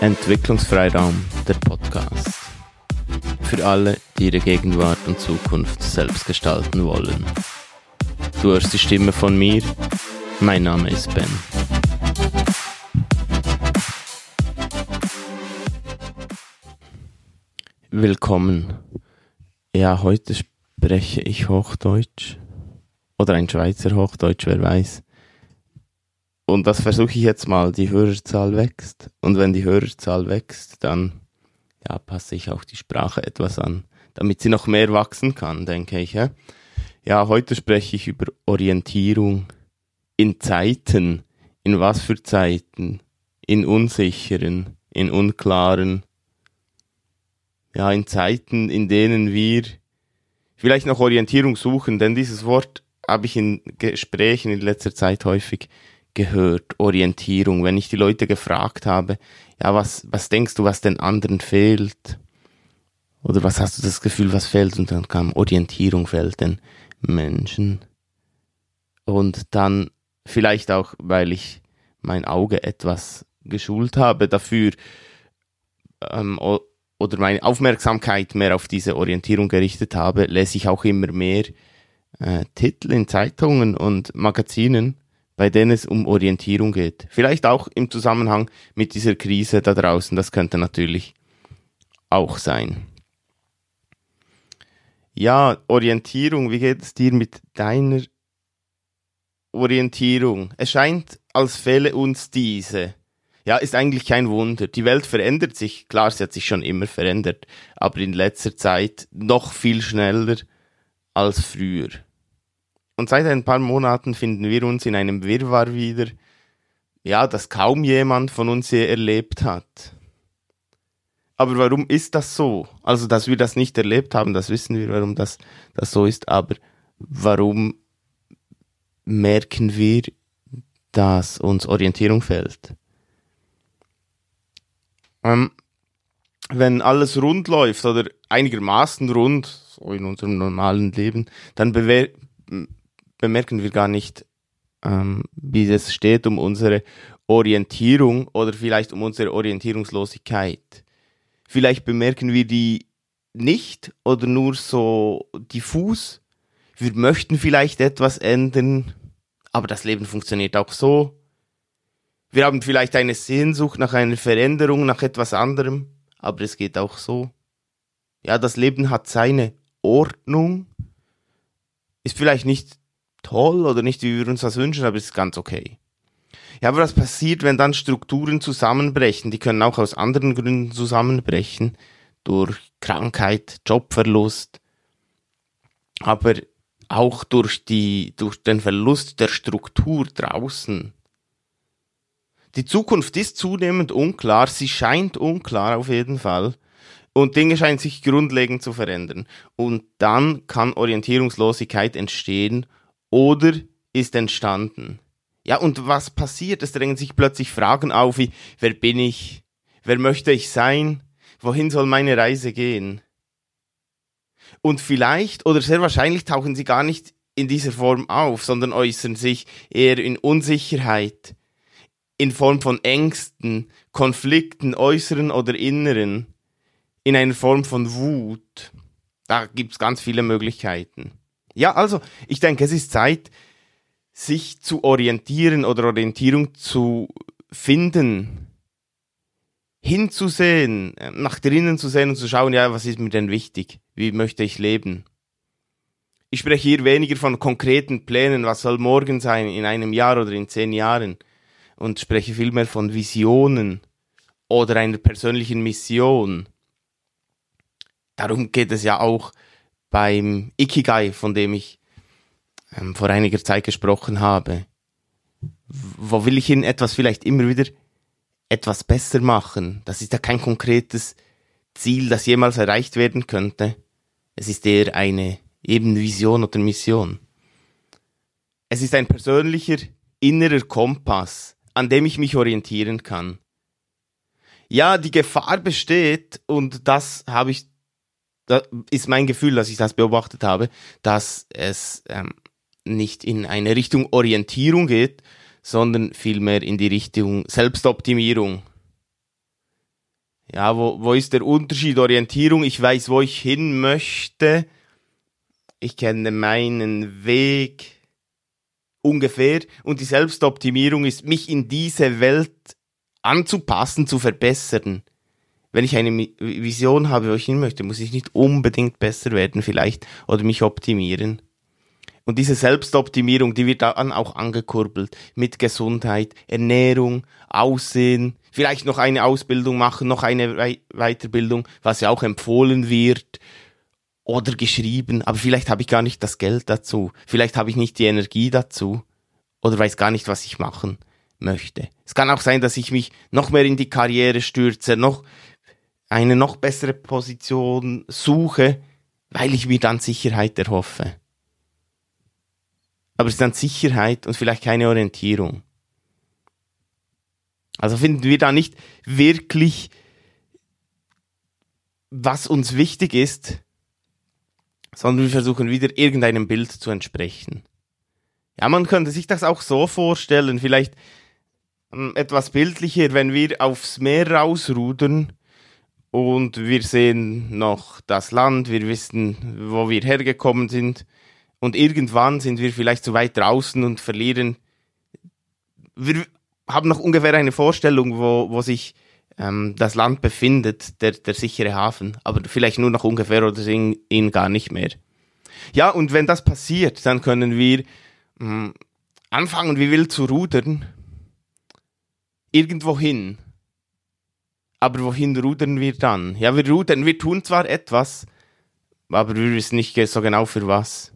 Entwicklungsfreiraum, der Podcast. Für alle, die ihre Gegenwart und Zukunft selbst gestalten wollen. Du hörst die Stimme von mir. Mein Name ist Ben. Willkommen. Ja, heute spreche ich Hochdeutsch. Oder ein Schweizer Hochdeutsch, wer weiß. Und das versuche ich jetzt mal. Die Hörerzahl wächst. Und wenn die Hörerzahl wächst, dann ja, passe ich auch die Sprache etwas an, damit sie noch mehr wachsen kann, denke ich. Ja, ja heute spreche ich über Orientierung in Zeiten. In was für Zeiten? In unsicheren, in unklaren. Ja, in Zeiten, in denen wir vielleicht noch Orientierung suchen, denn dieses Wort habe ich in Gesprächen in letzter Zeit häufig gehört, Orientierung. Wenn ich die Leute gefragt habe, ja, was, was denkst du, was den anderen fehlt? Oder was hast du das Gefühl, was fehlt? Und dann kam Orientierung fehlt den Menschen. Und dann vielleicht auch, weil ich mein Auge etwas geschult habe dafür, ähm, oder meine Aufmerksamkeit mehr auf diese Orientierung gerichtet habe, lese ich auch immer mehr äh, Titel in Zeitungen und Magazinen, bei denen es um Orientierung geht. Vielleicht auch im Zusammenhang mit dieser Krise da draußen, das könnte natürlich auch sein. Ja, Orientierung, wie geht es dir mit deiner Orientierung? Es scheint, als fehle uns diese. Ja, ist eigentlich kein Wunder. Die Welt verändert sich. Klar, sie hat sich schon immer verändert, aber in letzter Zeit noch viel schneller als früher. Und seit ein paar Monaten finden wir uns in einem Wirrwarr wieder, ja, das kaum jemand von uns je erlebt hat. Aber warum ist das so? Also, dass wir das nicht erlebt haben, das wissen wir, warum das, das so ist, aber warum merken wir, dass uns Orientierung fehlt? Ähm, wenn alles rund läuft oder einigermaßen rund, so in unserem normalen Leben, dann bemerken wir gar nicht, ähm, wie es steht um unsere Orientierung oder vielleicht um unsere Orientierungslosigkeit. Vielleicht bemerken wir die nicht oder nur so diffus. Wir möchten vielleicht etwas ändern, aber das Leben funktioniert auch so. Wir haben vielleicht eine Sehnsucht nach einer Veränderung, nach etwas anderem, aber es geht auch so. Ja, das Leben hat seine Ordnung, ist vielleicht nicht toll oder nicht, wie wir uns das wünschen, aber es ist ganz okay. Ja, aber was passiert, wenn dann Strukturen zusammenbrechen? Die können auch aus anderen Gründen zusammenbrechen. Durch Krankheit, Jobverlust, aber auch durch die, durch den Verlust der Struktur draußen. Die Zukunft ist zunehmend unklar, sie scheint unklar auf jeden Fall. Und Dinge scheinen sich grundlegend zu verändern. Und dann kann Orientierungslosigkeit entstehen oder ist entstanden. Ja, und was passiert? Es drängen sich plötzlich Fragen auf wie, wer bin ich? Wer möchte ich sein? Wohin soll meine Reise gehen? Und vielleicht oder sehr wahrscheinlich tauchen sie gar nicht in dieser Form auf, sondern äußern sich eher in Unsicherheit, in Form von Ängsten, Konflikten, äußeren oder inneren, in einer Form von Wut. Da gibt's ganz viele Möglichkeiten. Ja, also ich denke, es ist Zeit, sich zu orientieren oder Orientierung zu finden, hinzusehen, nach drinnen zu sehen und zu schauen, ja, was ist mir denn wichtig? Wie möchte ich leben? Ich spreche hier weniger von konkreten Plänen, was soll morgen sein, in einem Jahr oder in zehn Jahren, und spreche vielmehr von Visionen oder einer persönlichen Mission. Darum geht es ja auch beim Ikigai, von dem ich ähm, vor einiger Zeit gesprochen habe. Wo will ich hin etwas vielleicht immer wieder etwas besser machen? Das ist ja kein konkretes Ziel, das jemals erreicht werden könnte. Es ist eher eine eben Vision oder Mission. Es ist ein persönlicher innerer Kompass, an dem ich mich orientieren kann. Ja, die Gefahr besteht, und das habe ich da ist mein Gefühl, dass ich das beobachtet habe, dass es ähm, nicht in eine Richtung Orientierung geht, sondern vielmehr in die Richtung Selbstoptimierung. Ja, wo, wo ist der Unterschied? Orientierung, ich weiß, wo ich hin möchte. Ich kenne meinen Weg ungefähr. Und die Selbstoptimierung ist, mich in diese Welt anzupassen, zu verbessern. Wenn ich eine Vision habe, wo ich hin möchte, muss ich nicht unbedingt besser werden vielleicht oder mich optimieren. Und diese Selbstoptimierung, die wird dann auch angekurbelt mit Gesundheit, Ernährung, Aussehen, vielleicht noch eine Ausbildung machen, noch eine Weiterbildung, was ja auch empfohlen wird oder geschrieben, aber vielleicht habe ich gar nicht das Geld dazu, vielleicht habe ich nicht die Energie dazu oder weiß gar nicht, was ich machen möchte. Es kann auch sein, dass ich mich noch mehr in die Karriere stürze, noch eine noch bessere Position suche, weil ich mir dann Sicherheit erhoffe. Aber es ist dann Sicherheit und vielleicht keine Orientierung. Also finden wir da nicht wirklich, was uns wichtig ist, sondern wir versuchen wieder irgendeinem Bild zu entsprechen. Ja, man könnte sich das auch so vorstellen, vielleicht ähm, etwas bildlicher, wenn wir aufs Meer rausrudern und wir sehen noch das Land, wir wissen, wo wir hergekommen sind und irgendwann sind wir vielleicht zu weit draußen und verlieren. Wir haben noch ungefähr eine Vorstellung, wo, wo sich ähm, das Land befindet, der, der sichere Hafen, aber vielleicht nur noch ungefähr oder ihn, ihn gar nicht mehr. Ja, und wenn das passiert, dann können wir mh, hm, anfangen, wie wild zu rudern, irgendwo hin. Aber wohin rudern wir dann? Ja, wir rudern, wir tun zwar etwas, aber wir wissen nicht so genau für was.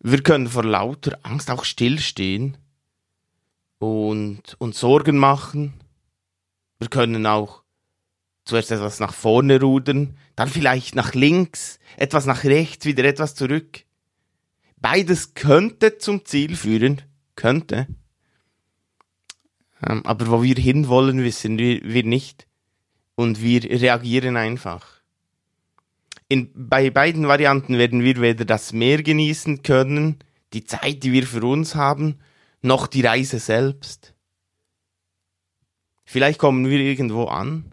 Wir können vor lauter Angst auch stillstehen und uns Sorgen machen. Wir können auch zuerst etwas nach vorne rudern, dann vielleicht nach links, etwas nach rechts, wieder etwas zurück. Beides könnte zum Ziel führen, könnte. Ähm, aber wo wir hinwollen, wissen wir, wir nicht. Und wir reagieren einfach. In, bei beiden Varianten werden wir weder das Meer genießen können, die Zeit, die wir für uns haben, noch die Reise selbst. Vielleicht kommen wir irgendwo an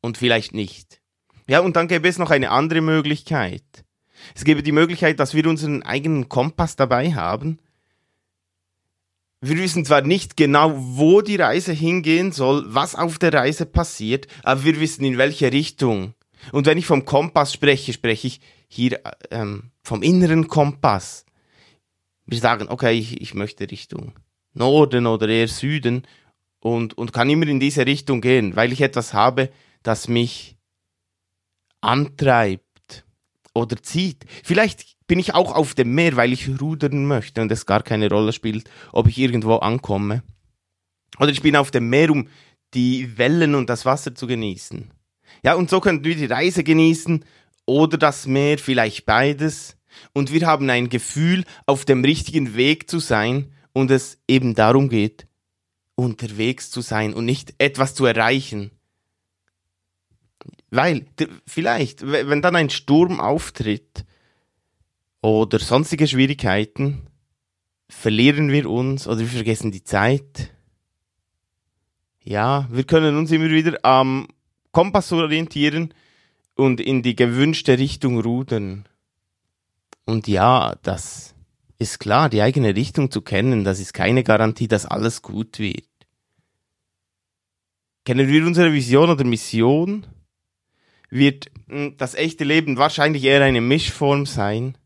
und vielleicht nicht. Ja, und dann gäbe es noch eine andere Möglichkeit. Es gäbe die Möglichkeit, dass wir unseren eigenen Kompass dabei haben wir wissen zwar nicht genau, wo die Reise hingehen soll, was auf der Reise passiert, aber wir wissen in welche Richtung. Und wenn ich vom Kompass spreche, spreche ich hier ähm, vom inneren Kompass. Wir sagen, okay, ich, ich möchte Richtung Norden oder eher Süden und, und kann immer in diese Richtung gehen, weil ich etwas habe, das mich antreibt oder zieht. Vielleicht bin ich auch auf dem Meer, weil ich rudern möchte und es gar keine Rolle spielt, ob ich irgendwo ankomme. Oder ich bin auf dem Meer, um die Wellen und das Wasser zu genießen. Ja, und so könnten wir die Reise genießen oder das Meer, vielleicht beides. Und wir haben ein Gefühl, auf dem richtigen Weg zu sein und es eben darum geht, unterwegs zu sein und nicht etwas zu erreichen. Weil, vielleicht, wenn dann ein Sturm auftritt, oder sonstige Schwierigkeiten, verlieren wir uns oder wir vergessen die Zeit. Ja, wir können uns immer wieder am Kompass orientieren und in die gewünschte Richtung rudern. Und ja, das ist klar, die eigene Richtung zu kennen, das ist keine Garantie, dass alles gut wird. Kennen wir unsere Vision oder Mission? Wird hm, das echte Leben wahrscheinlich eher eine Mischform sein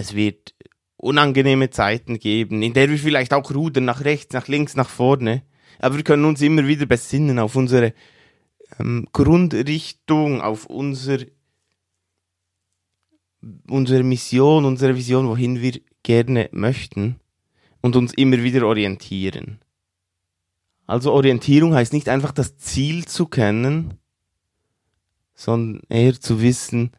es wird unangenehme Zeiten geben, in der wir vielleicht auch rudern nach rechts, nach links, nach vorne. Aber wir können uns immer wieder besinnen auf unsere ähm, Grundrichtung, auf unser, unsere Mission, unsere Vision, wohin wir gerne möchten und uns immer wieder orientieren. Also Orientierung heißt nicht einfach das Ziel zu kennen, sondern eher zu wissen,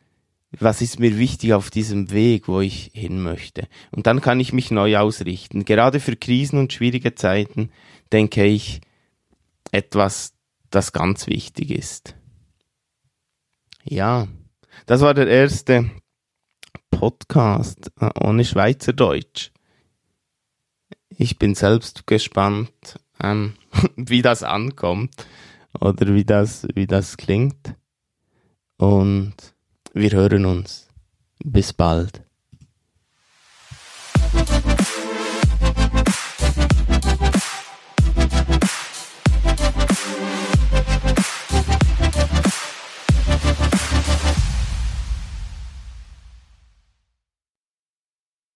was ist mir wichtig auf diesem Weg, wo ich hin möchte. Und dann kann ich mich neu ausrichten. Gerade für Krisen und schwierige Zeiten denke ich etwas, das ganz wichtig ist. Ja, das war der erste Podcast äh, ohne Schweizerdeutsch. Ich bin selbst gespannt, ähm, wie das ankommt. oder wie das, wie das klingt. Und wir hören uns. Bis bald.